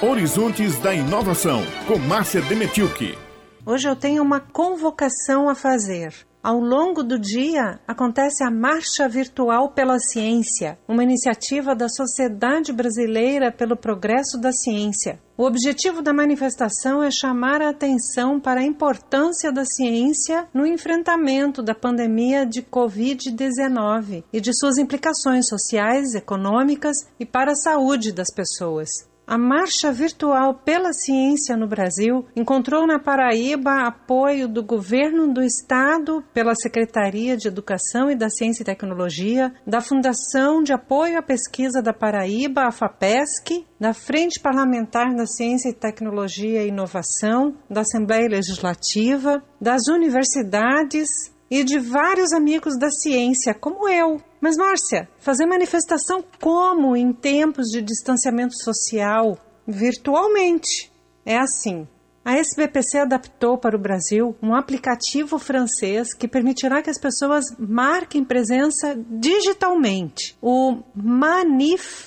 Horizontes da Inovação, com Márcia Demetilke. Hoje eu tenho uma convocação a fazer. Ao longo do dia acontece a Marcha Virtual pela Ciência, uma iniciativa da Sociedade Brasileira pelo Progresso da Ciência. O objetivo da manifestação é chamar a atenção para a importância da ciência no enfrentamento da pandemia de Covid-19 e de suas implicações sociais, econômicas e para a saúde das pessoas. A Marcha Virtual pela Ciência no Brasil encontrou na Paraíba apoio do Governo do Estado, pela Secretaria de Educação e da Ciência e Tecnologia, da Fundação de Apoio à Pesquisa da Paraíba, a FAPESC, da Frente Parlamentar da Ciência e Tecnologia e Inovação, da Assembleia Legislativa, das universidades e de vários amigos da ciência, como eu. Mas, Márcia, fazer manifestação como em tempos de distanciamento social? Virtualmente. É assim. A SBPC adaptou para o Brasil um aplicativo francês que permitirá que as pessoas marquem presença digitalmente, o manif.app.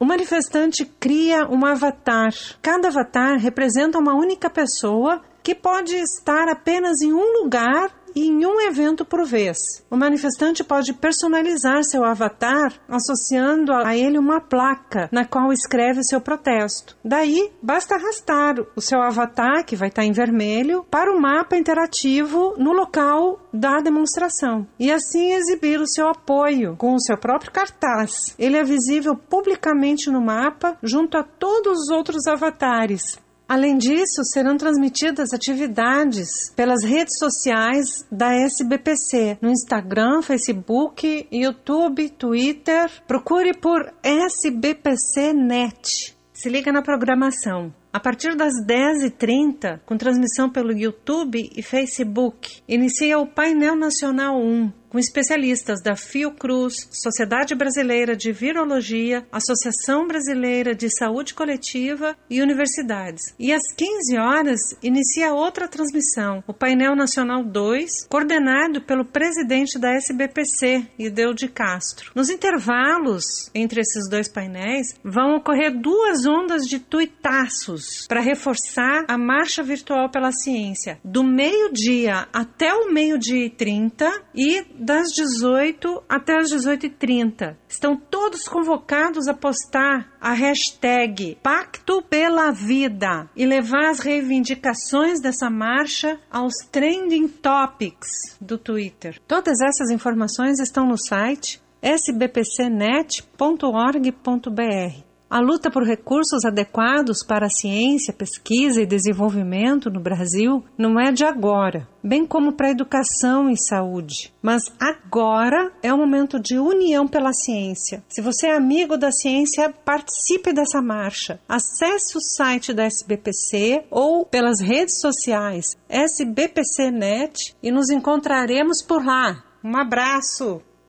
O manifestante cria um avatar. Cada avatar representa uma única pessoa que pode estar apenas em um lugar em um evento por vez. O manifestante pode personalizar seu avatar associando a ele uma placa na qual escreve seu protesto. Daí, basta arrastar o seu avatar, que vai estar em vermelho, para o mapa interativo no local da demonstração e assim exibir o seu apoio com o seu próprio cartaz. Ele é visível publicamente no mapa junto a todos os outros avatares, Além disso, serão transmitidas atividades pelas redes sociais da SBPC, no Instagram, Facebook, YouTube, Twitter. Procure por SBPC Net. Se liga na programação. A partir das 10h30, com transmissão pelo YouTube e Facebook, inicia o Painel Nacional 1, com especialistas da Fiocruz, Sociedade Brasileira de Virologia, Associação Brasileira de Saúde Coletiva e universidades. E às 15 horas inicia outra transmissão, o Painel Nacional 2, coordenado pelo presidente da SBPC, Ideu de Castro. Nos intervalos entre esses dois painéis, vão ocorrer duas ondas de tuitaços para reforçar a marcha virtual pela ciência, do meio-dia até o meio-dia e 30 e das 18 até as 18h30. Estão todos convocados a postar a hashtag Pacto pela Vida e levar as reivindicações dessa marcha aos trending topics do Twitter. Todas essas informações estão no site sbpcnet.org.br. A luta por recursos adequados para a ciência, pesquisa e desenvolvimento no Brasil não é de agora, bem como para a educação e saúde. Mas agora é o momento de união pela ciência. Se você é amigo da ciência, participe dessa marcha. Acesse o site da SBPC ou pelas redes sociais SBPCnet e nos encontraremos por lá. Um abraço!